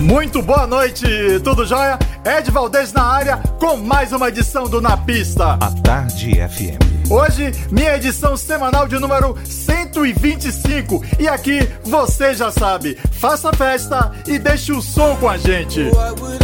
Muito boa noite, tudo jóia? Ed Valdez na área com mais uma edição do Na Pista. A Tarde FM. Hoje, minha edição semanal de número 125. E aqui, você já sabe, faça festa e deixe o som com a gente. What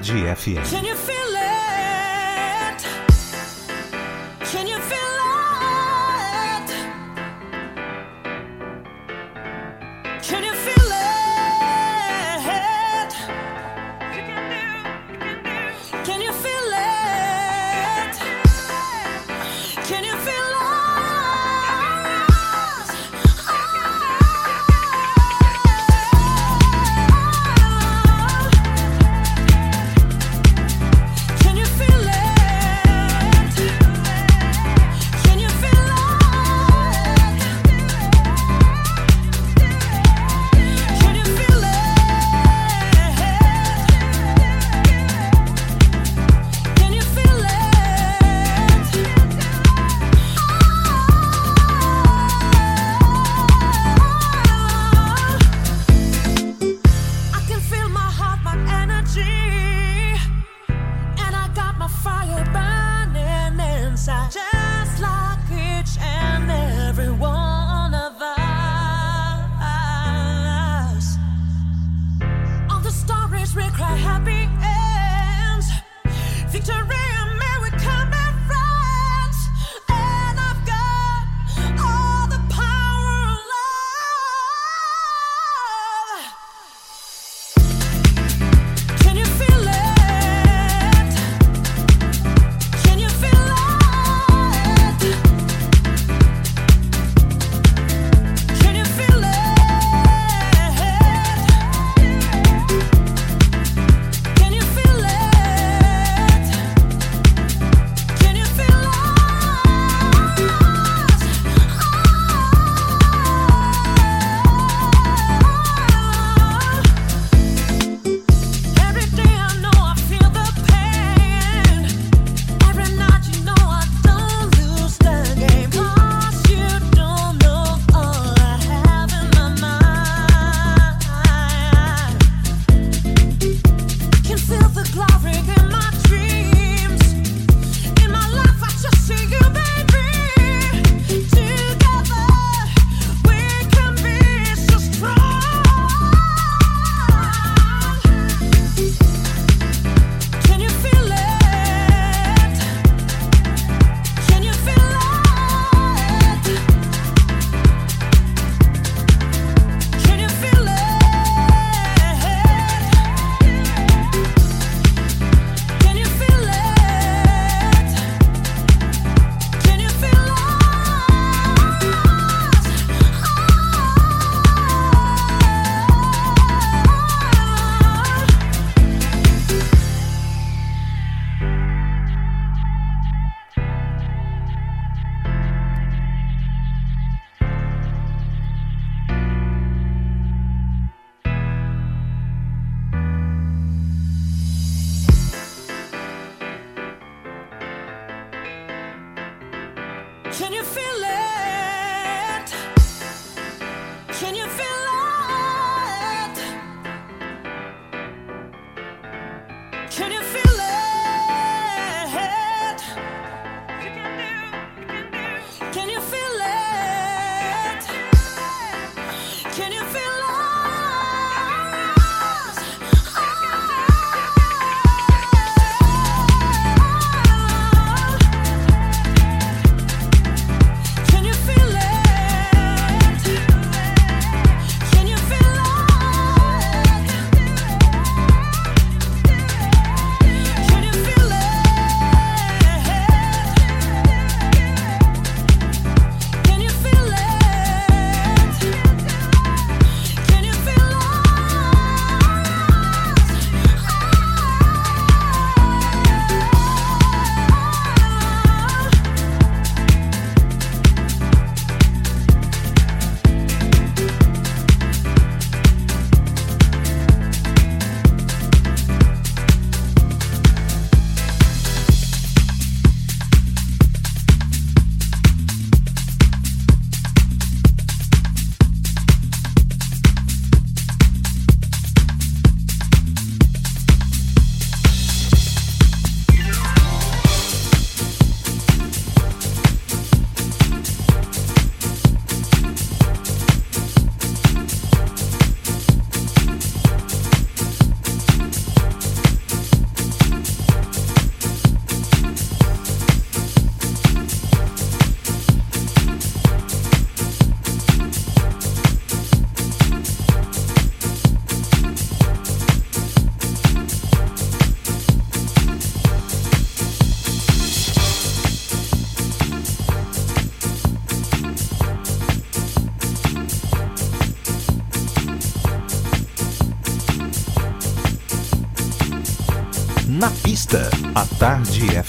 Tarde FM. Tarde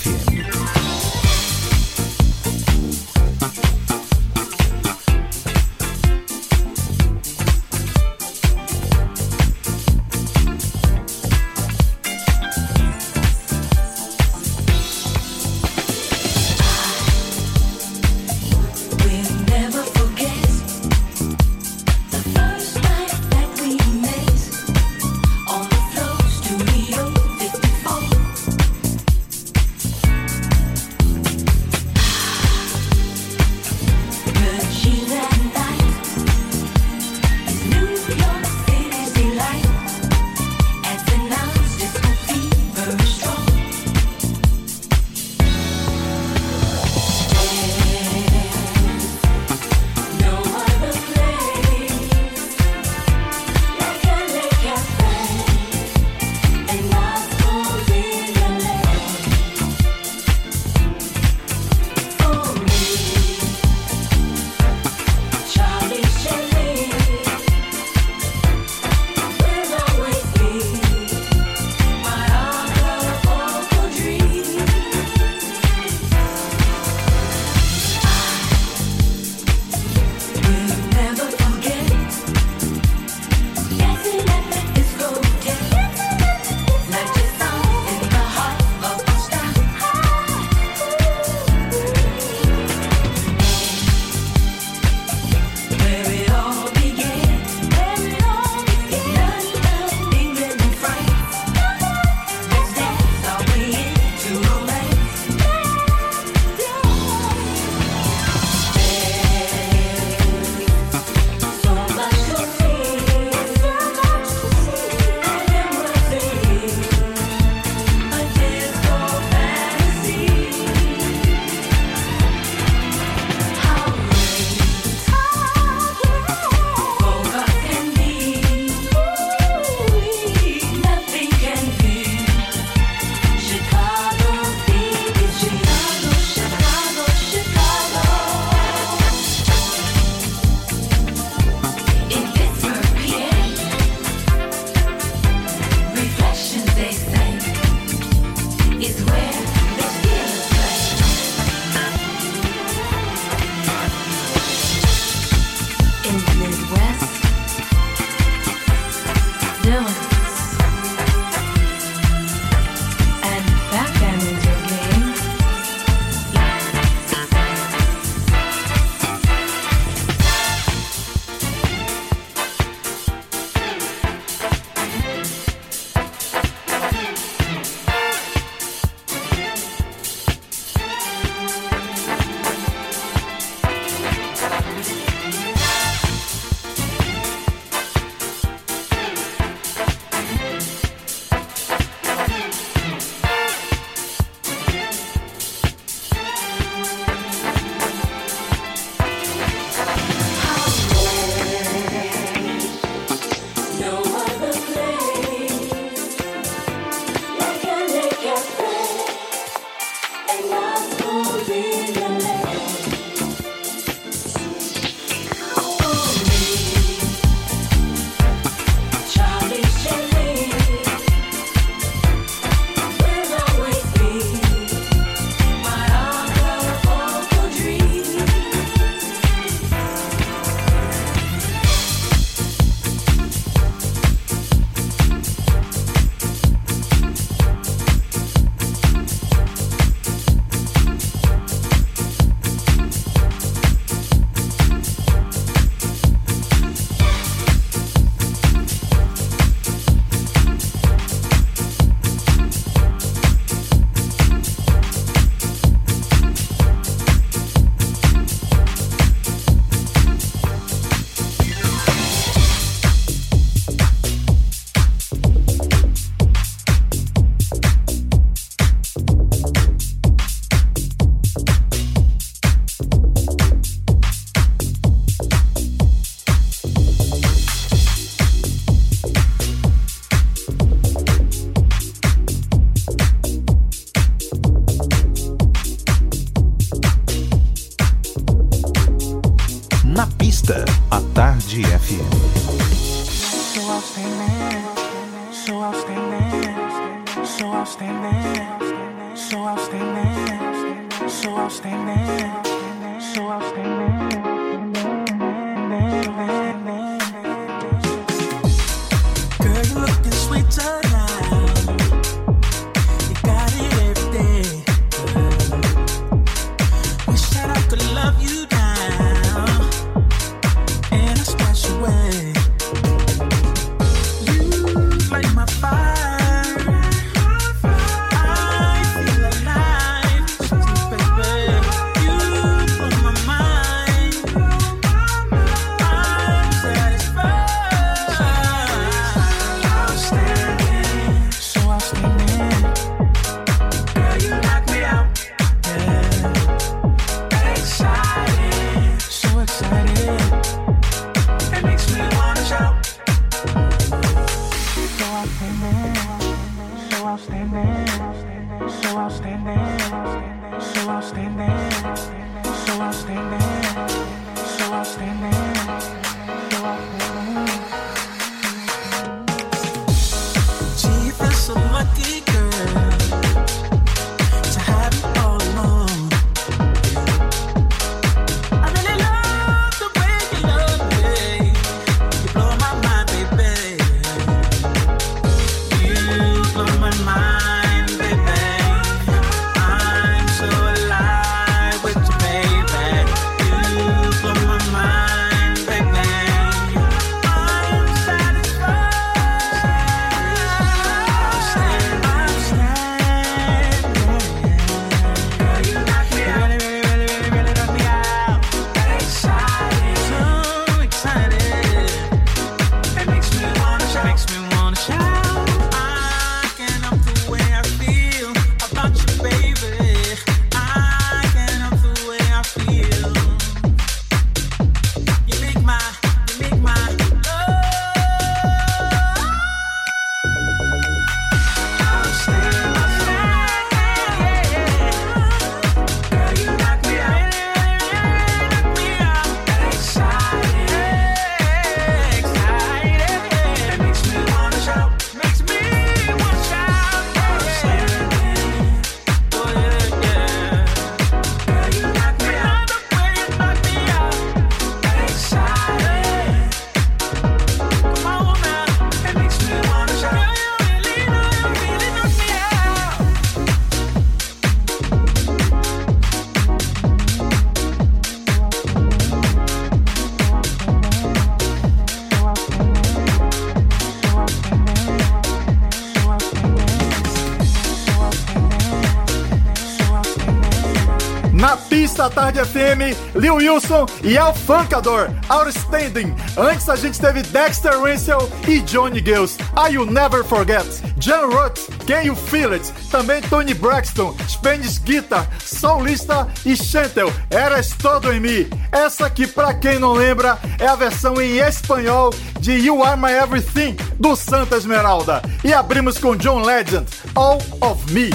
Tarde FM, Lil Wilson e El Funkador, Outstanding. Antes a gente teve Dexter Winsel e Johnny Gills, I You Never Forget, John Rutz, Can You Feel It, também Tony Braxton, Spanish Guitar, Soulista e Chantel, Eras Todo em Mim. Essa aqui, pra quem não lembra, é a versão em espanhol de You Are My Everything, do Santa Esmeralda. E abrimos com John Legend, All of Me.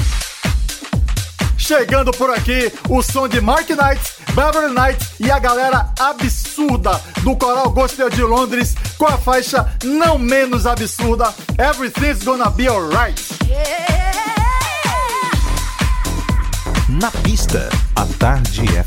Chegando por aqui, o som de Mark Knight, Beverly Knight e a galera absurda do Coral Gospel de Londres com a faixa não menos absurda Everything's Gonna Be Alright. Na pista, a tarde é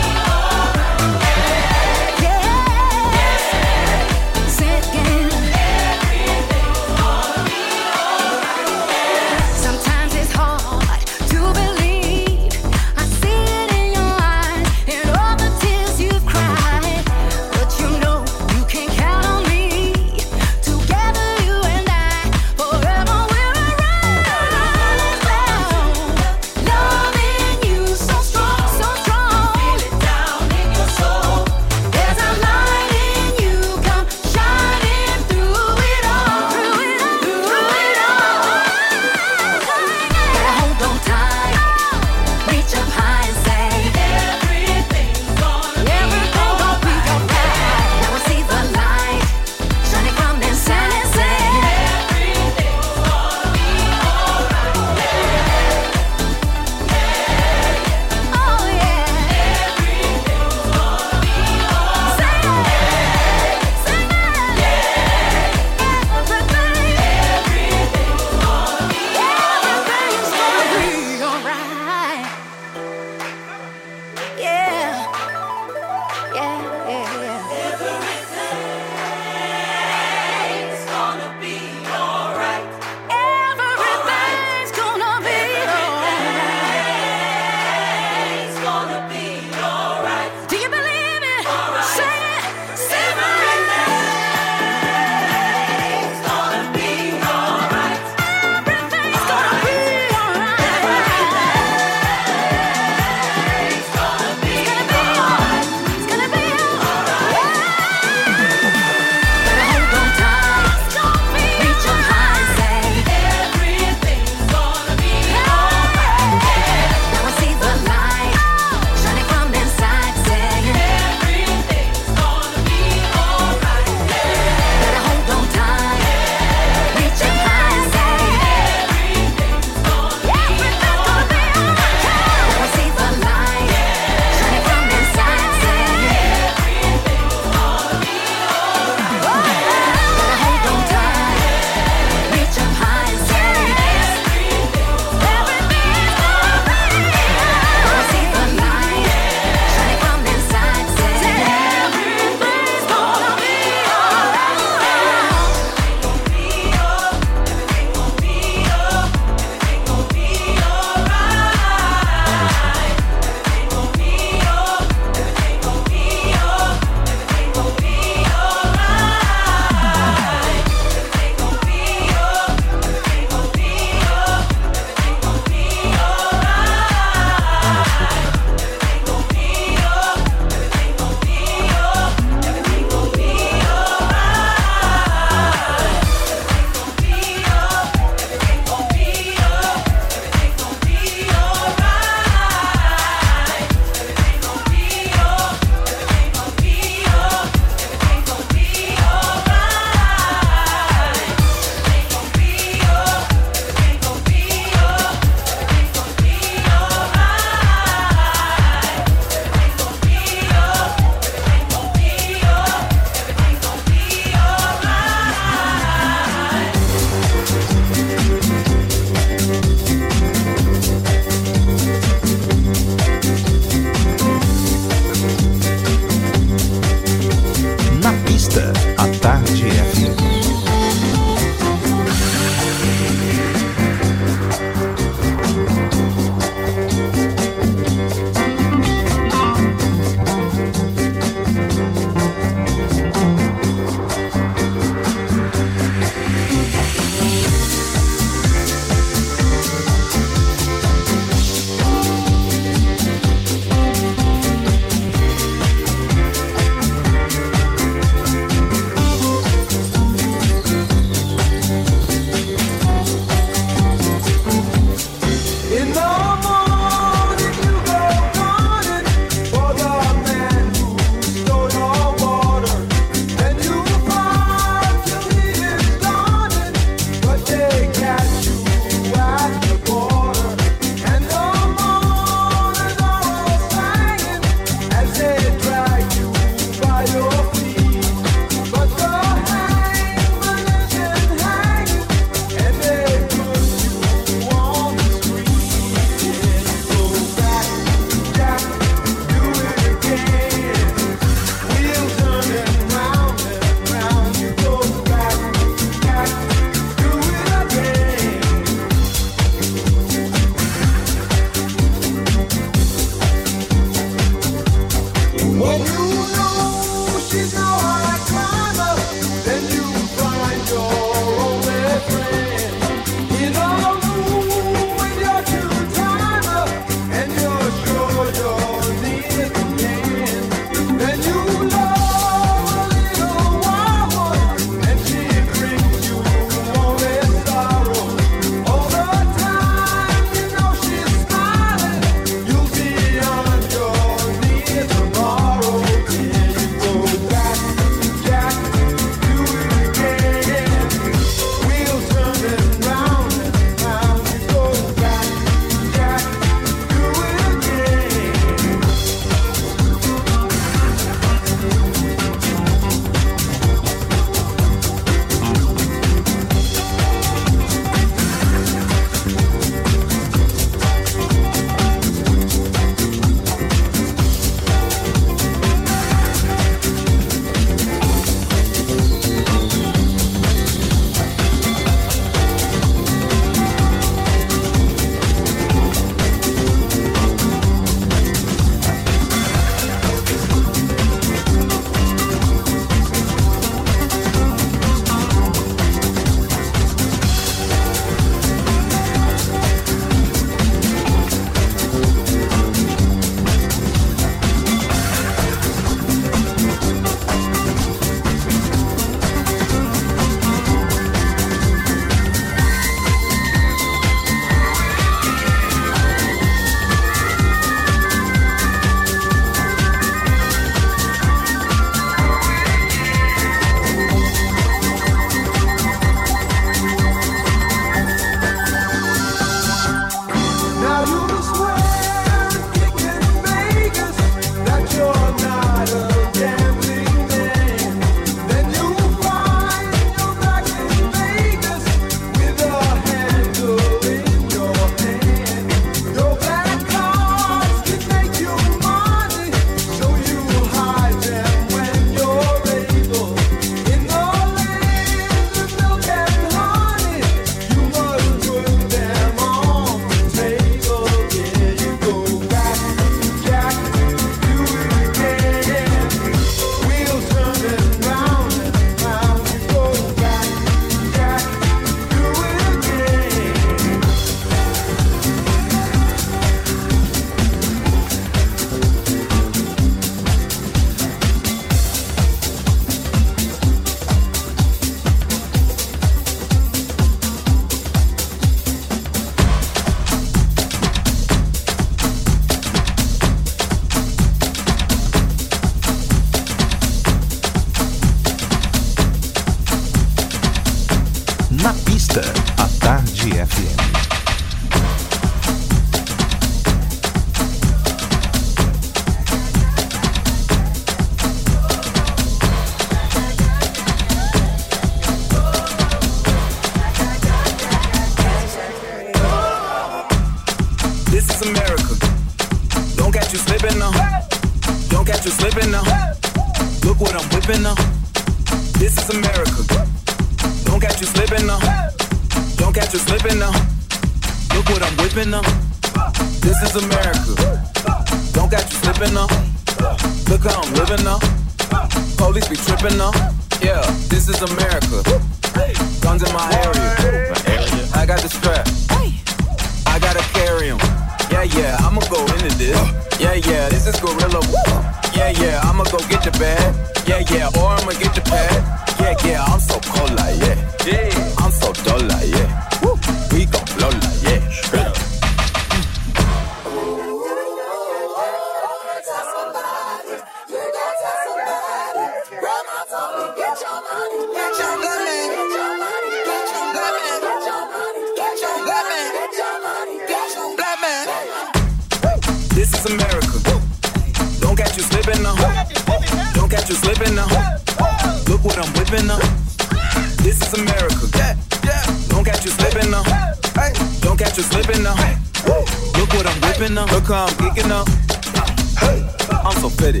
I'm so pretty.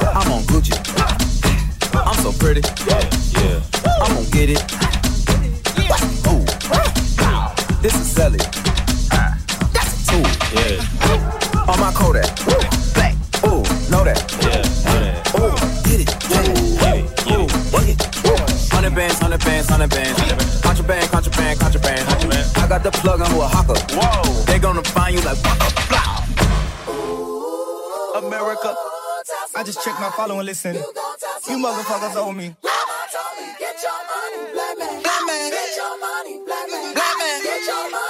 I'm on Gucci. I'm so pretty. Yeah, yeah. I'm gonna get it. Ooh. This is Sally. That's a. Yeah. On my Kodak. Ooh, know that. Yeah. Ooh, get it. Yeah. Ooh, get it. Hundred bands, hundred bands, hundred bands. Contraband, contraband, contraband. I got the plug on who a hawker. Whoa. They gonna find you like. Blah, blah. America. I just checked my follow and listen. You motherfuckers owe me. Get your money, black man. Get your money, black man. Black man. Get your money,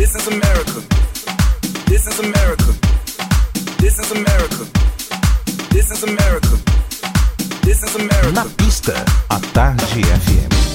This is America. This is America. This is America. This is America. This is America. Na pista, a Tarde FM.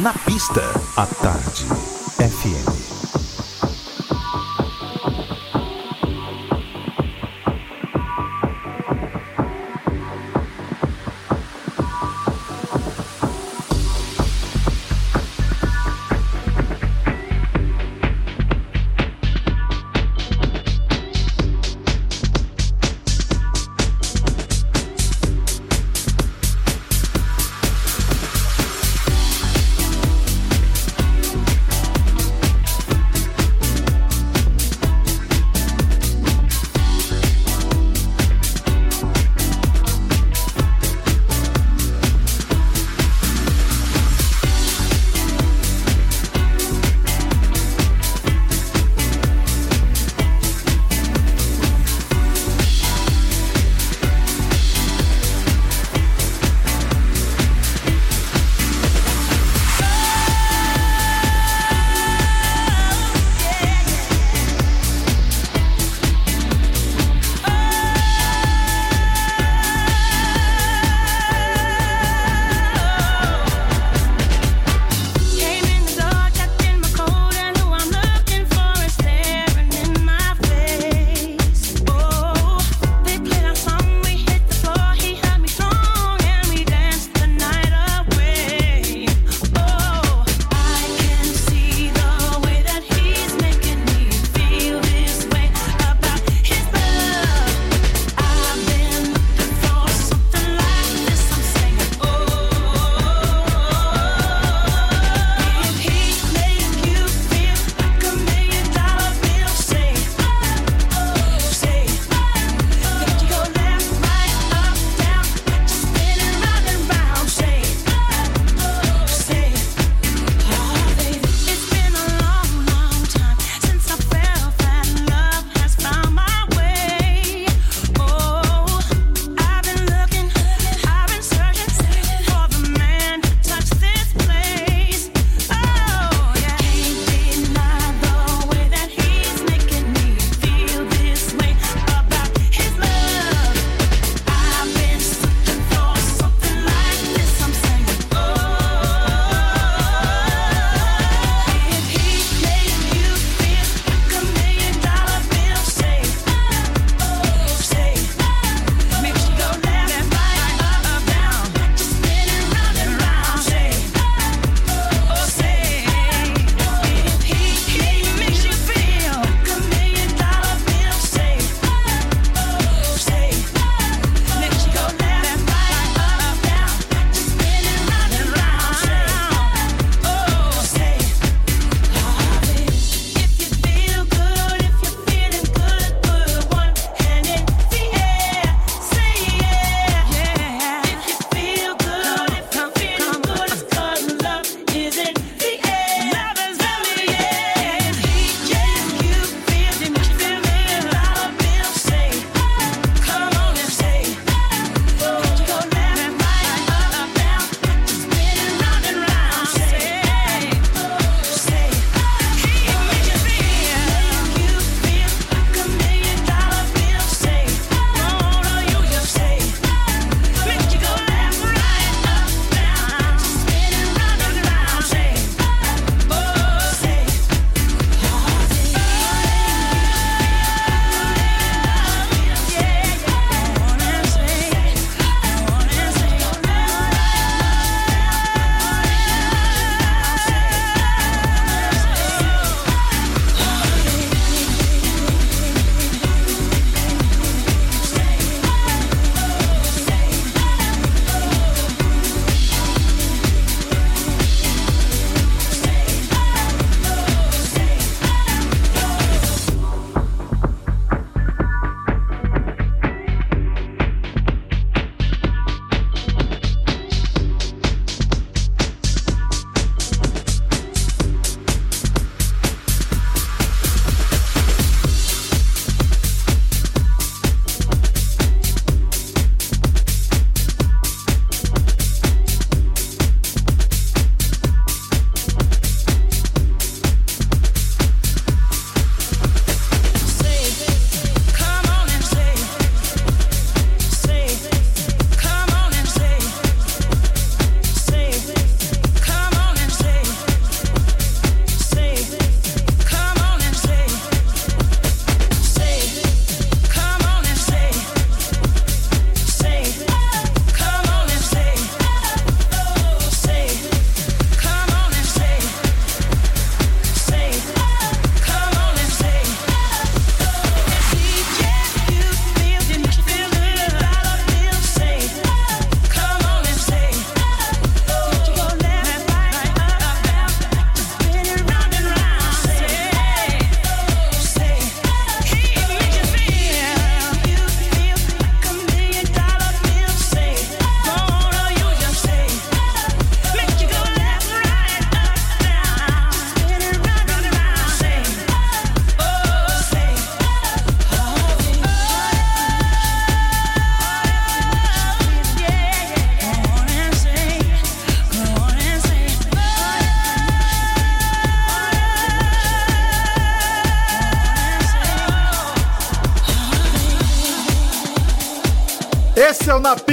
Na pista, à tarde. FM.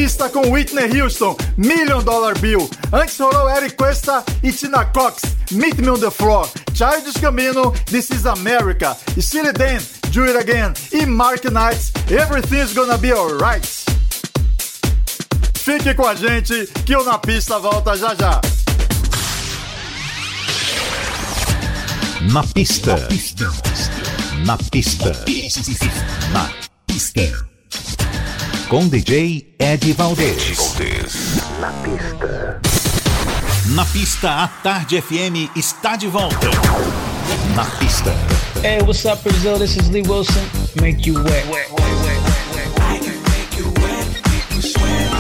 Pista com Whitney Houston, Million Dollar Bill. Antes rolou Eric Cuesta e Tina Cox, Meet Me on the Floor. Childish Gambino, This is America. Steely Dan, Do It Again. E Mark Knight, Everything's Gonna Be Alright. Fique com a gente que o Na Pista volta já já. Na pista. Na pista. Na pista. Com DJ Ed Valdez. Na pista. Na pista, a Tarde FM está de volta. Na pista. Hey, what's up, Brazil? This is Lee Wilson. Make you wet.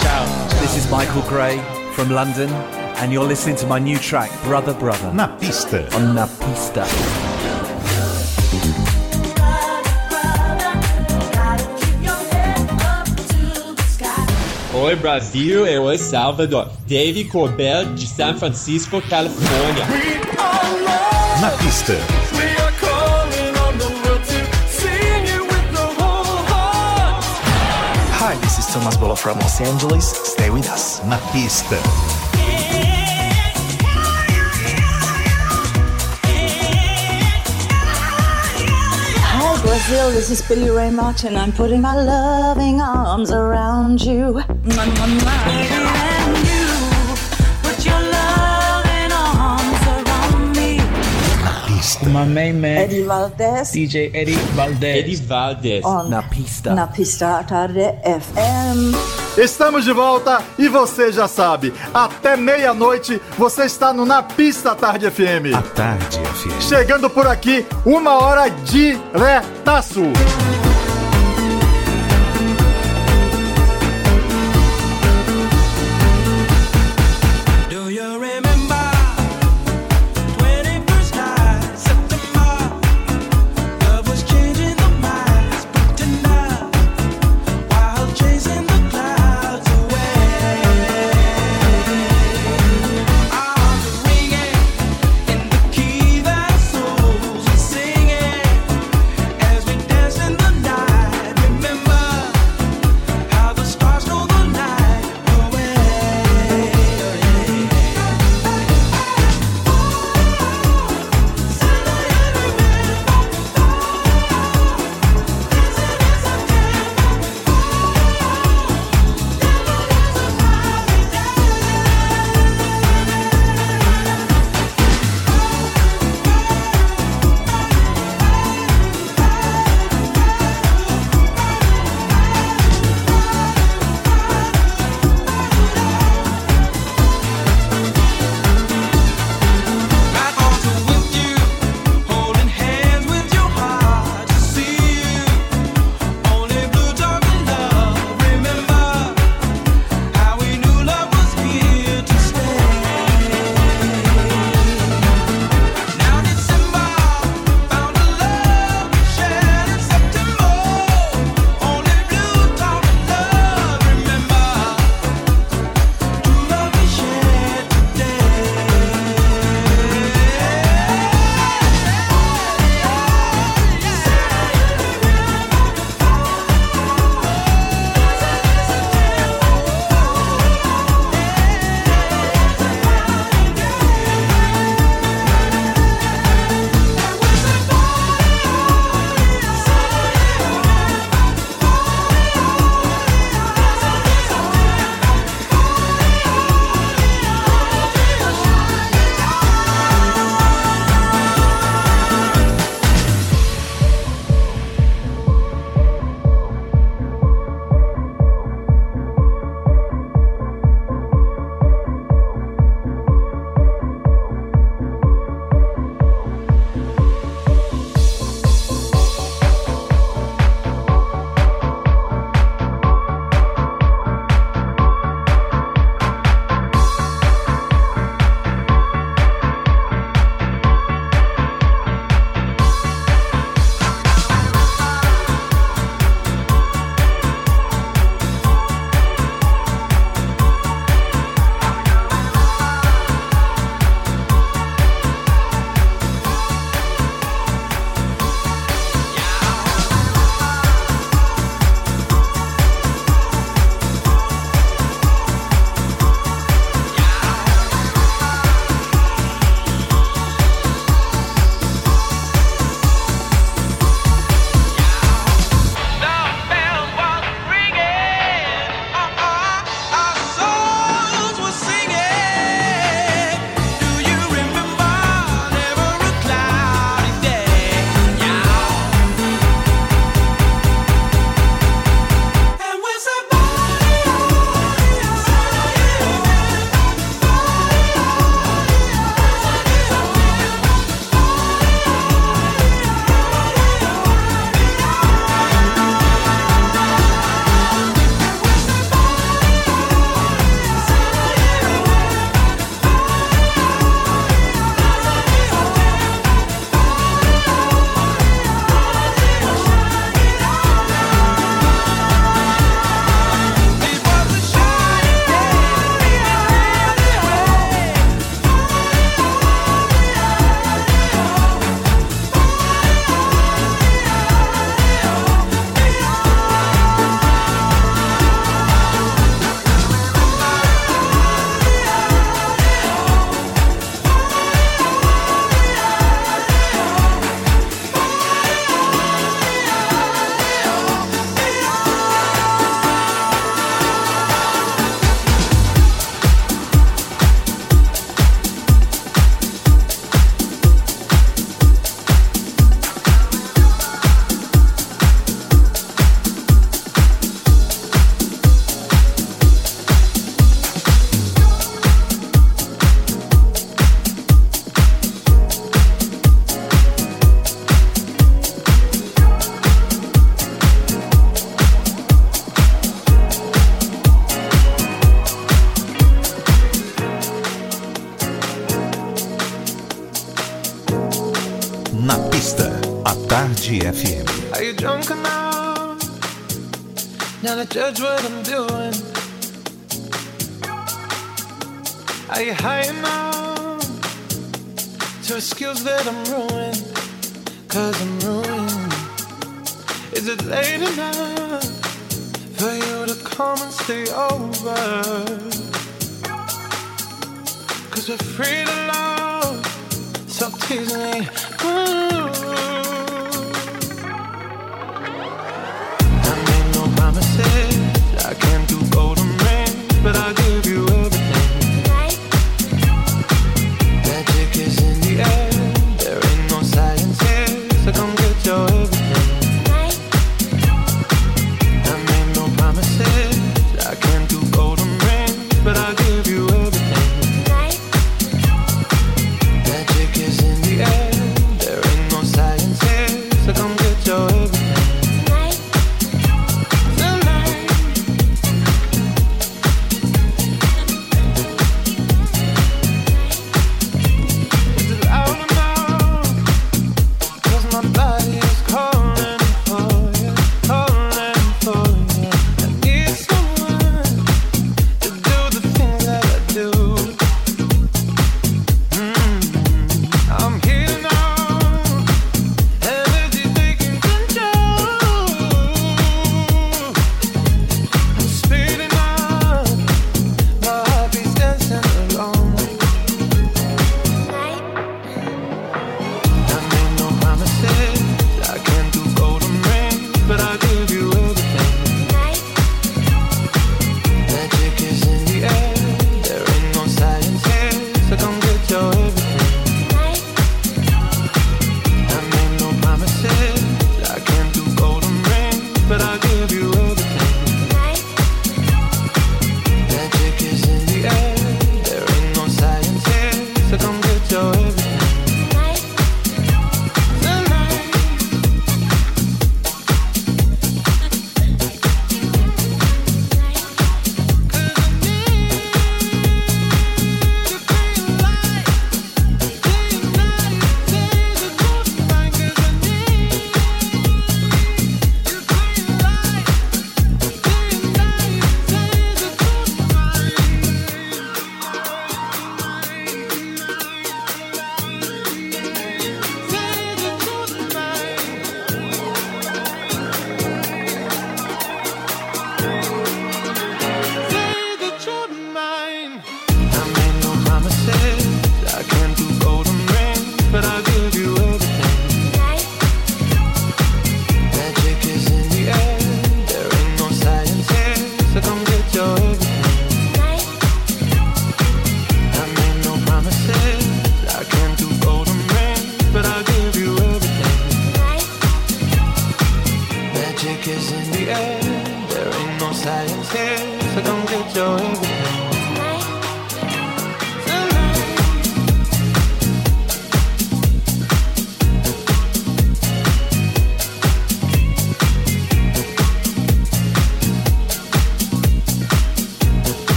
Ciao. This is Michael Gray from London, and you're listening to my new track, Brother Brother, Na pista. on Na Pista. Oi Brasil e oi Salvador. Dave Corbell de San Francisco, Califórnia. Na pista. Hi, this is Thomas Bolo from Los Angeles. Stay with us. Na pista. Hi, Brazil. This is Billy Ray Martin. I'm putting my loving arms around you. Mwah, mwah, mwah. And you put your loving arms around me. My main man, Eddie Valdez DJ Eddie Valdez. Eddie Valdez. on Na Pista. Na Pista Tarde FM. Estamos de volta e você já sabe, até meia-noite você está no Na Pista Tarde FM. A Tarde FM. Chegando por aqui, uma hora diretaço. Judge what I'm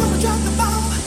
gonna drop the bomb?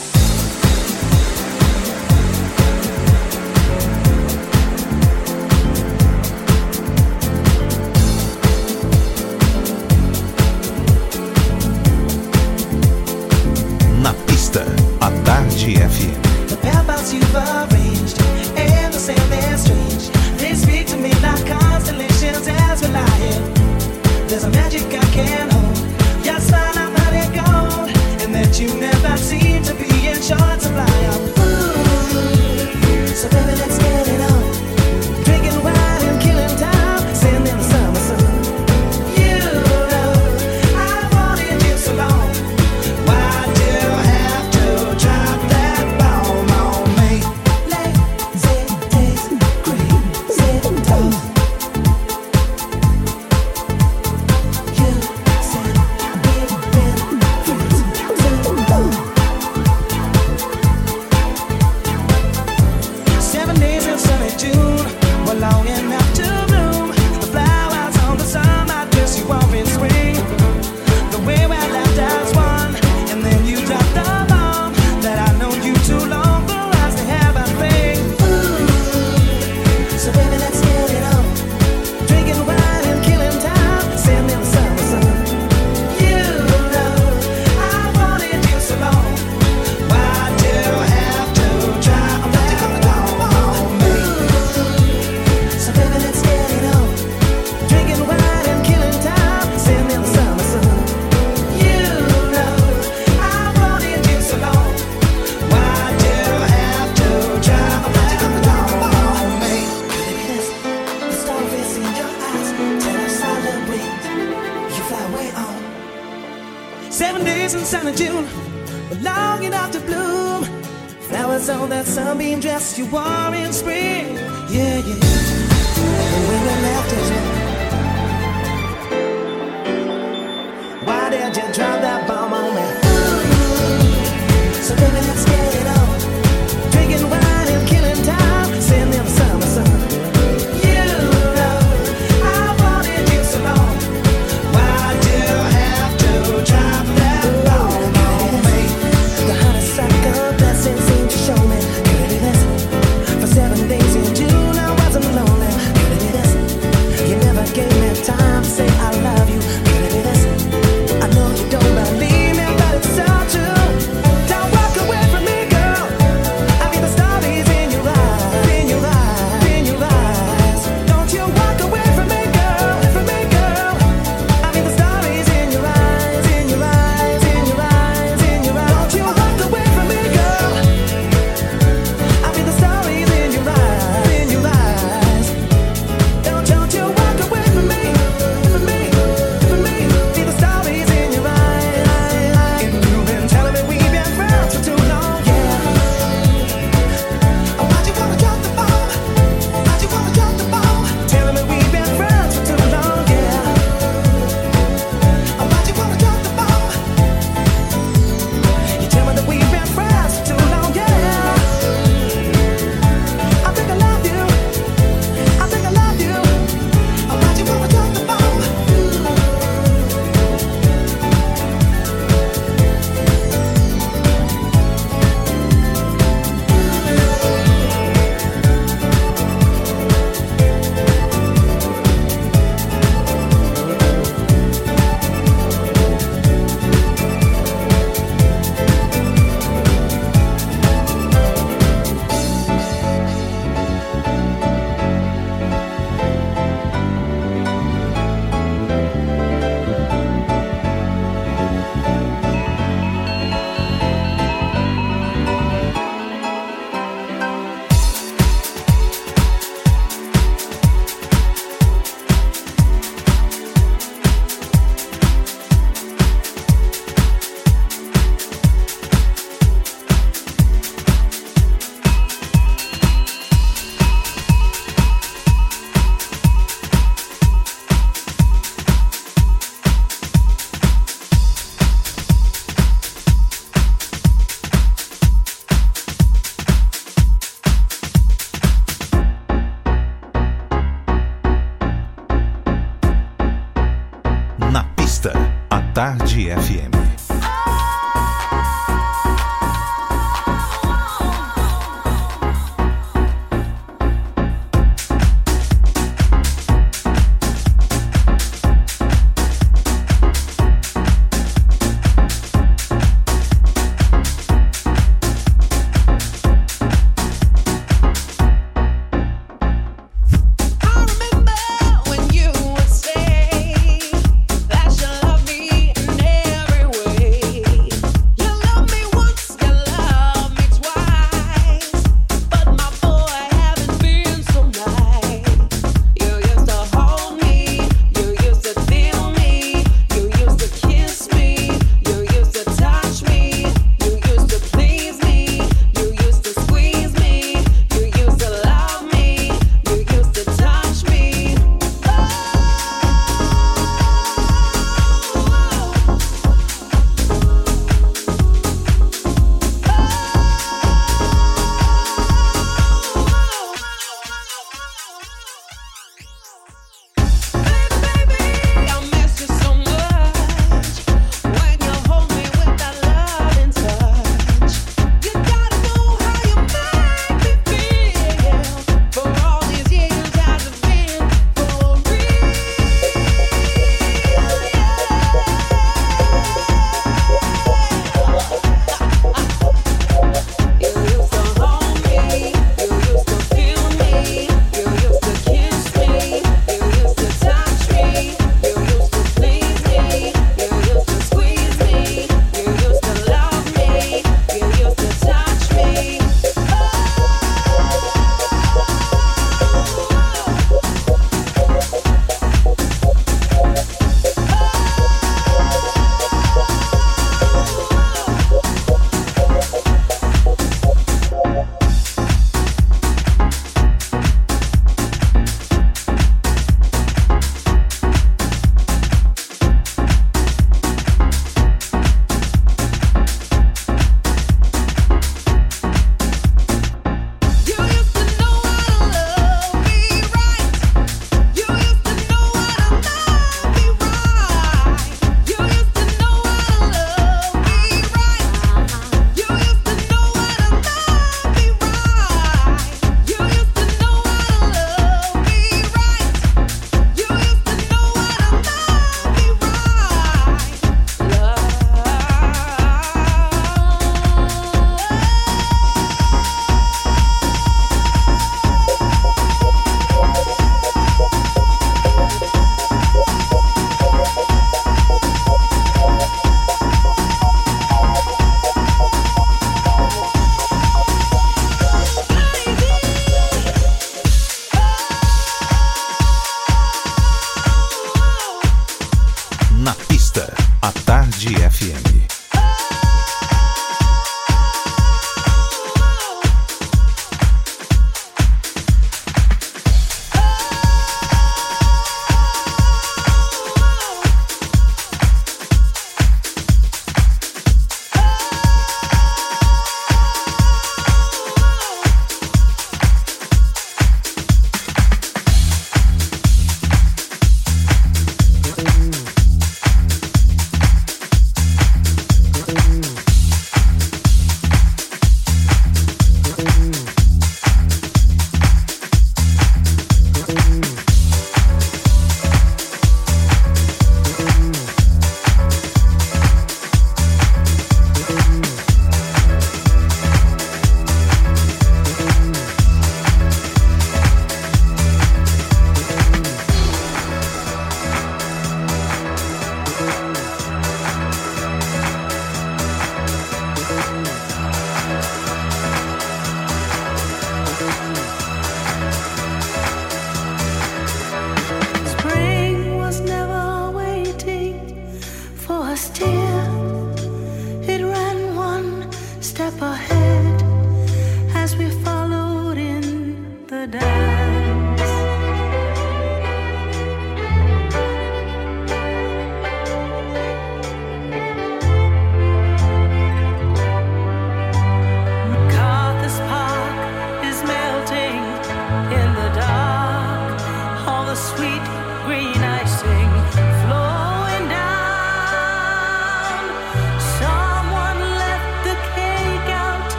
You wore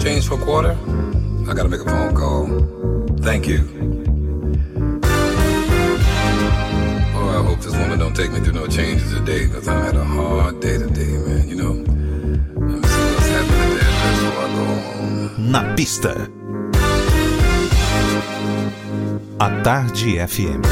change for a quarter? I gotta make a phone call. Thank you. Oh, I hope this woman don't take me through no changes today, cause I had a hard day today, man, you know? Let me see what's happening there before I go home. Na pista. A Tarde FM.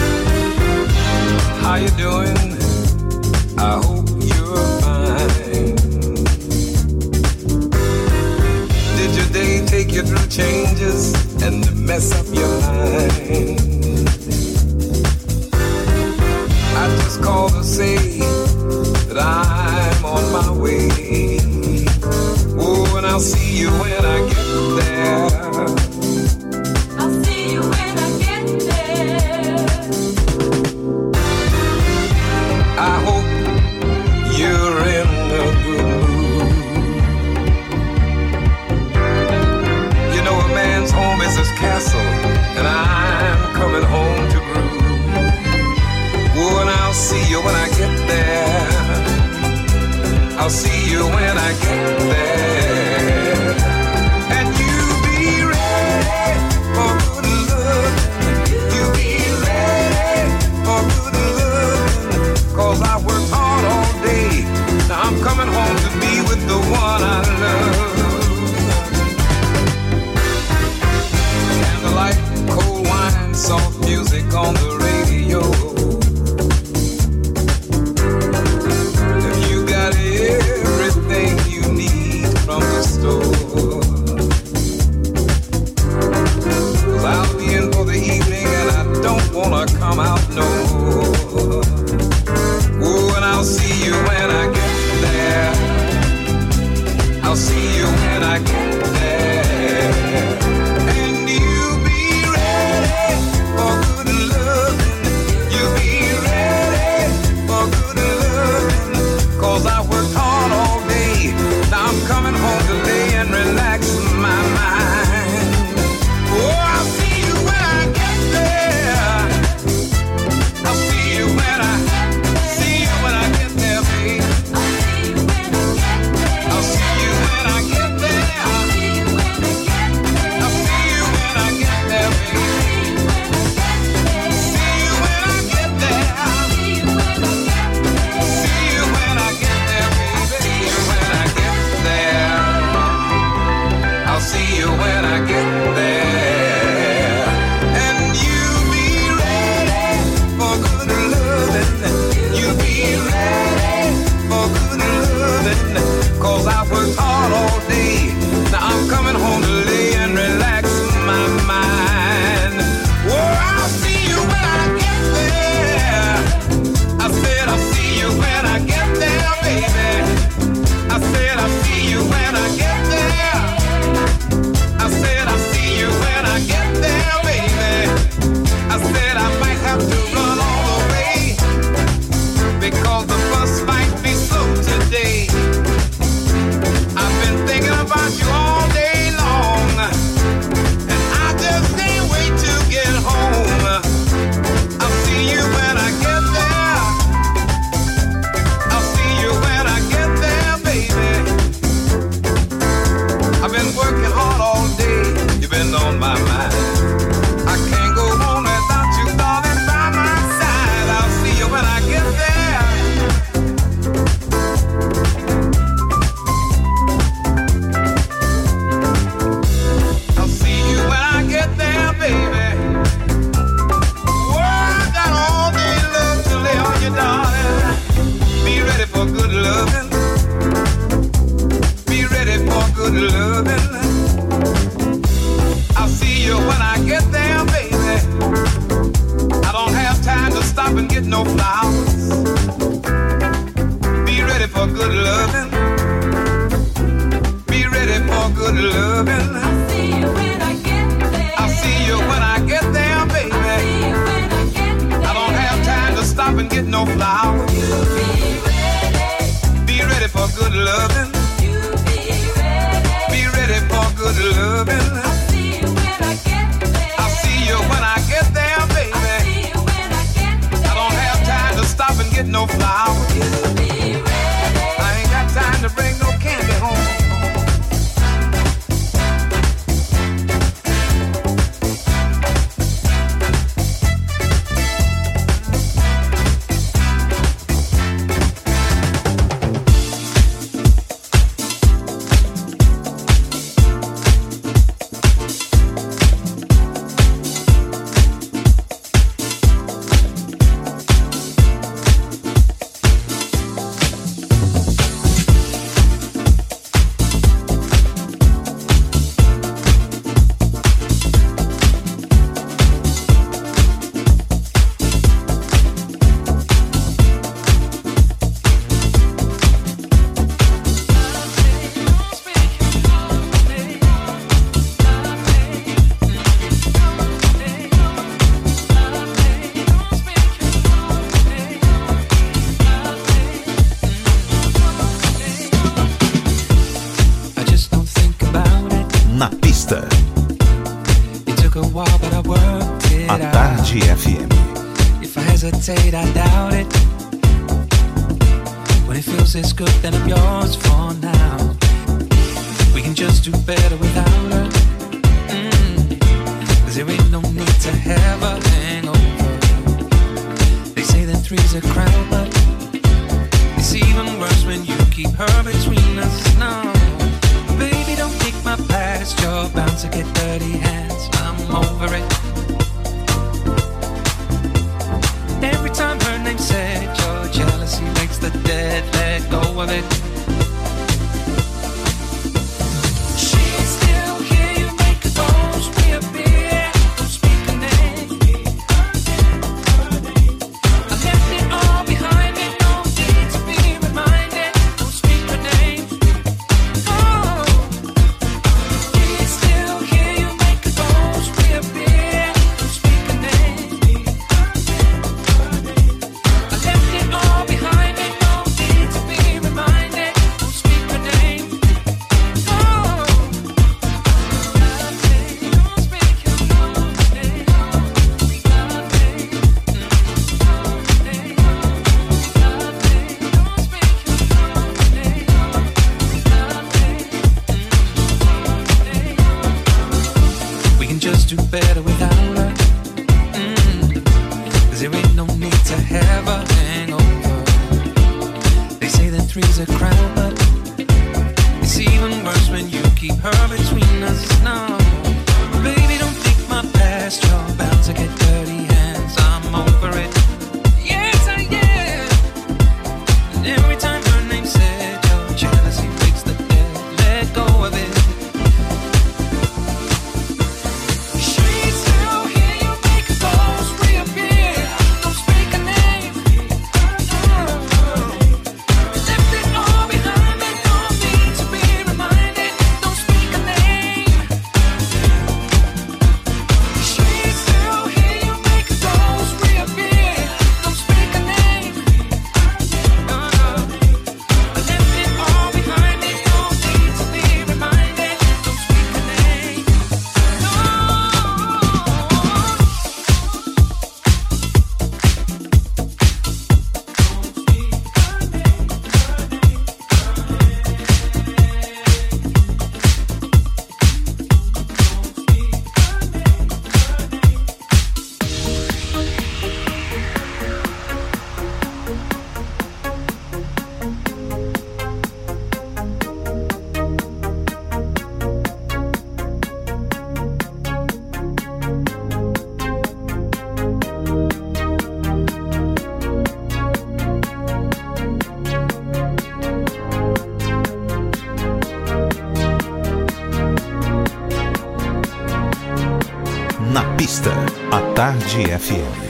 Tarde FM.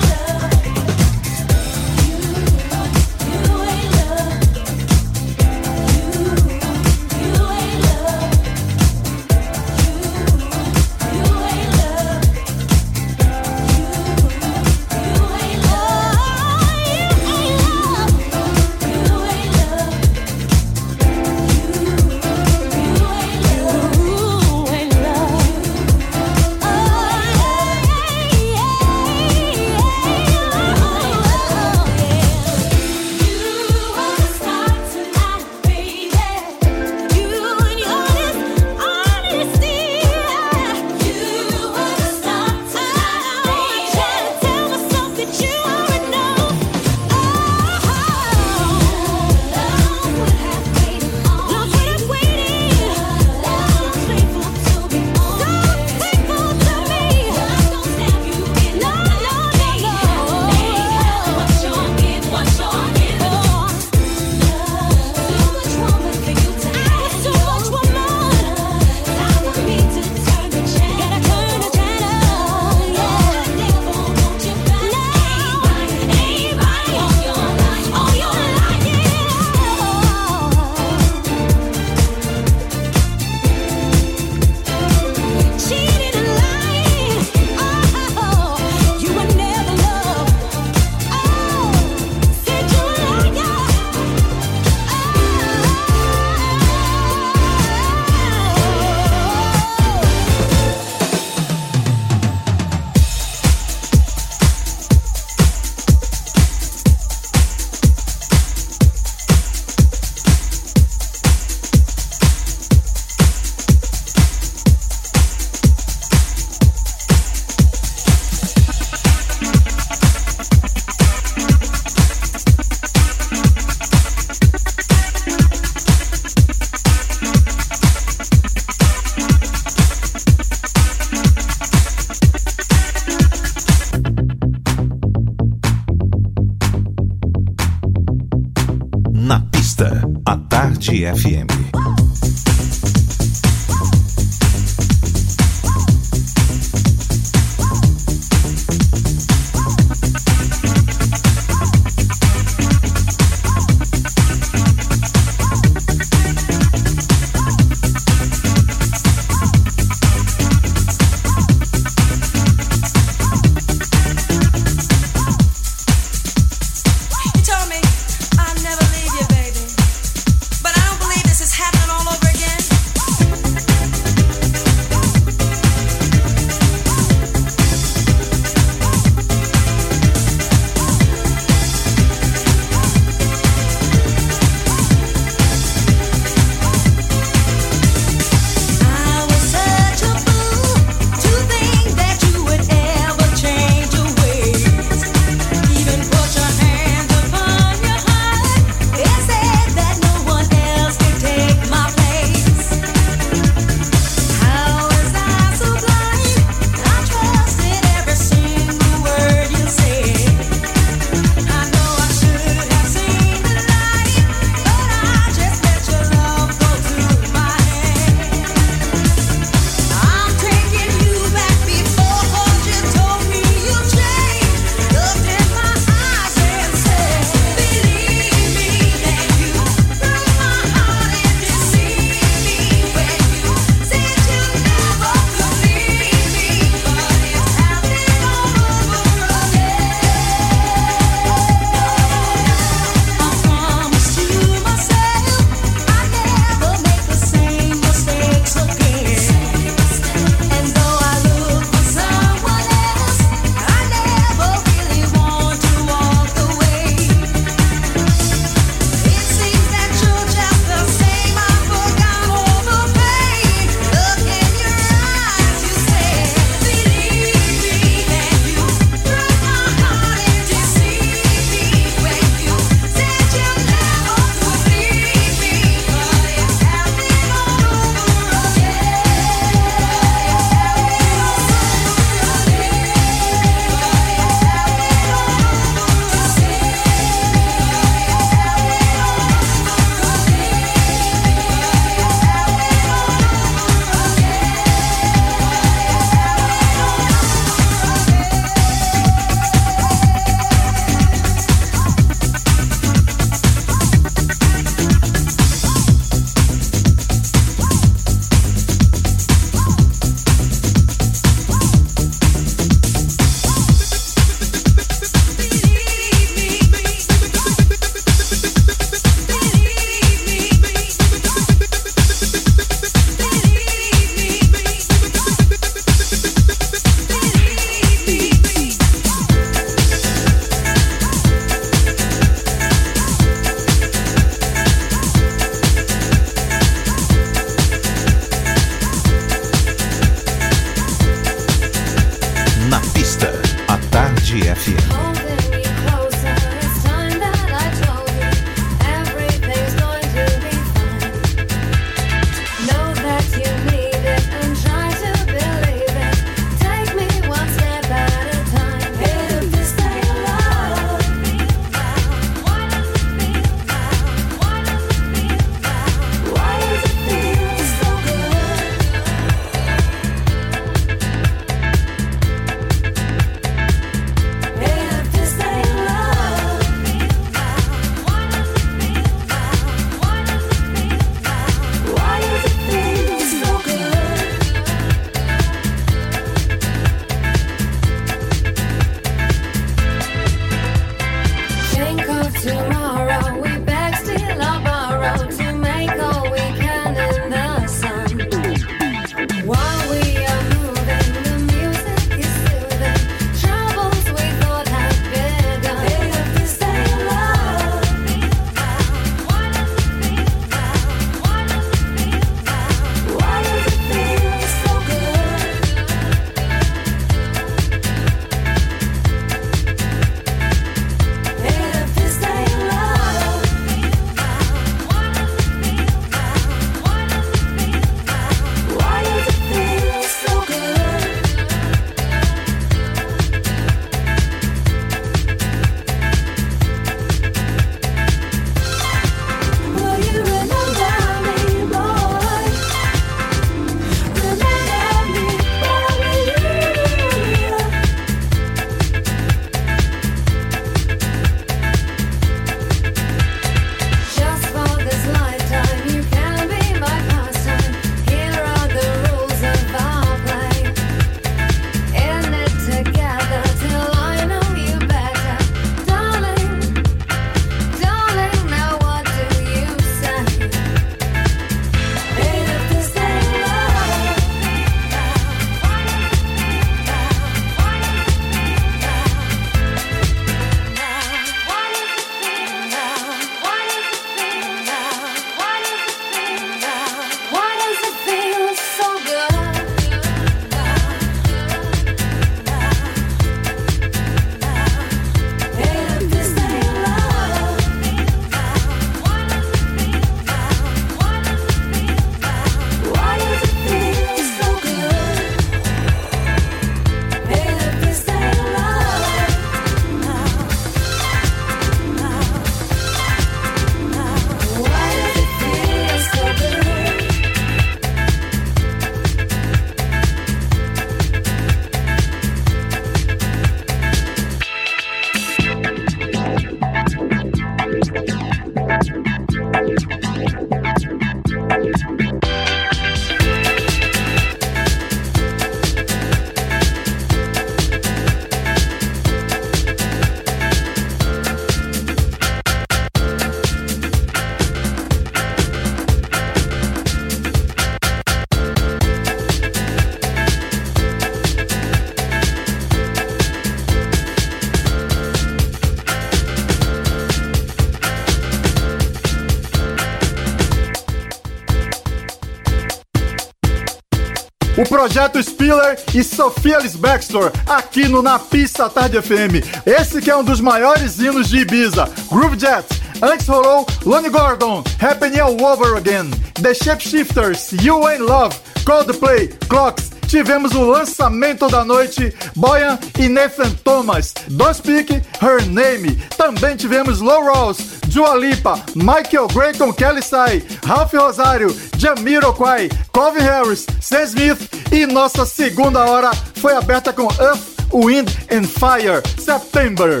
Projeto Spiller e Sofia Baxter aqui no Na Pista Tarde FM. Esse que é um dos maiores hinos de Ibiza. Groove Jet. Antes rolou Lonnie Gordon, Happening All Over Again. The Shapeshifters, You Ain't Love, Coldplay, Clocks. Tivemos o lançamento da noite, Boyan e Nathan Thomas, Don't Speak Her Name. Também tivemos Low Rolls, Dua Lipa, Michael Gray com Kelly Sai, Ralph Rosário, Jamiroquai, Calvin Harris, Sam Smith e nossa segunda hora foi aberta com Earth, Wind and Fire, September.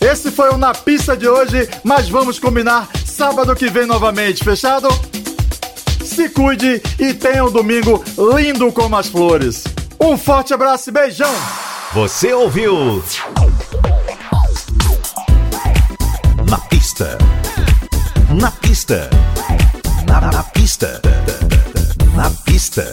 Esse foi o Na Pista de hoje, mas vamos combinar sábado que vem novamente, fechado? Se cuide e tenha um domingo lindo como as flores. Um forte abraço e beijão! Você ouviu? Na pista. Na pista. Na, na pista. Na pista.